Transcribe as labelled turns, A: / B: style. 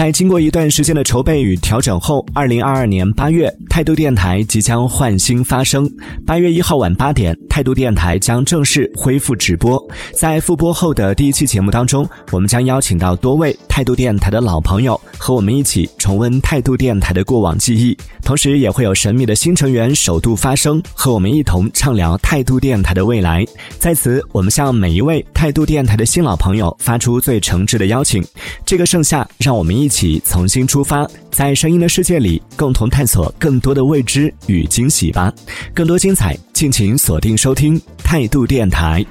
A: 在经过一段时间的筹备与调整后，二零二二年八月，态度电台即将换新发声。八月一号晚八点，态度电台将正式恢复直播。在复播后的第一期节目当中，我们将邀请到多位态度电台的老朋友，和我们一起重温态度电台的过往记忆。同时，也会有神秘的新成员首度发声，和我们一同畅聊态度电台的未来。在此，我们向每一位态度电台的新老朋友发出最诚挚的邀请。这个盛夏，让我们一起重新出发，在声音的世界里共同探索更多的未知与惊喜吧。更多精彩，敬请锁定收听态度电台。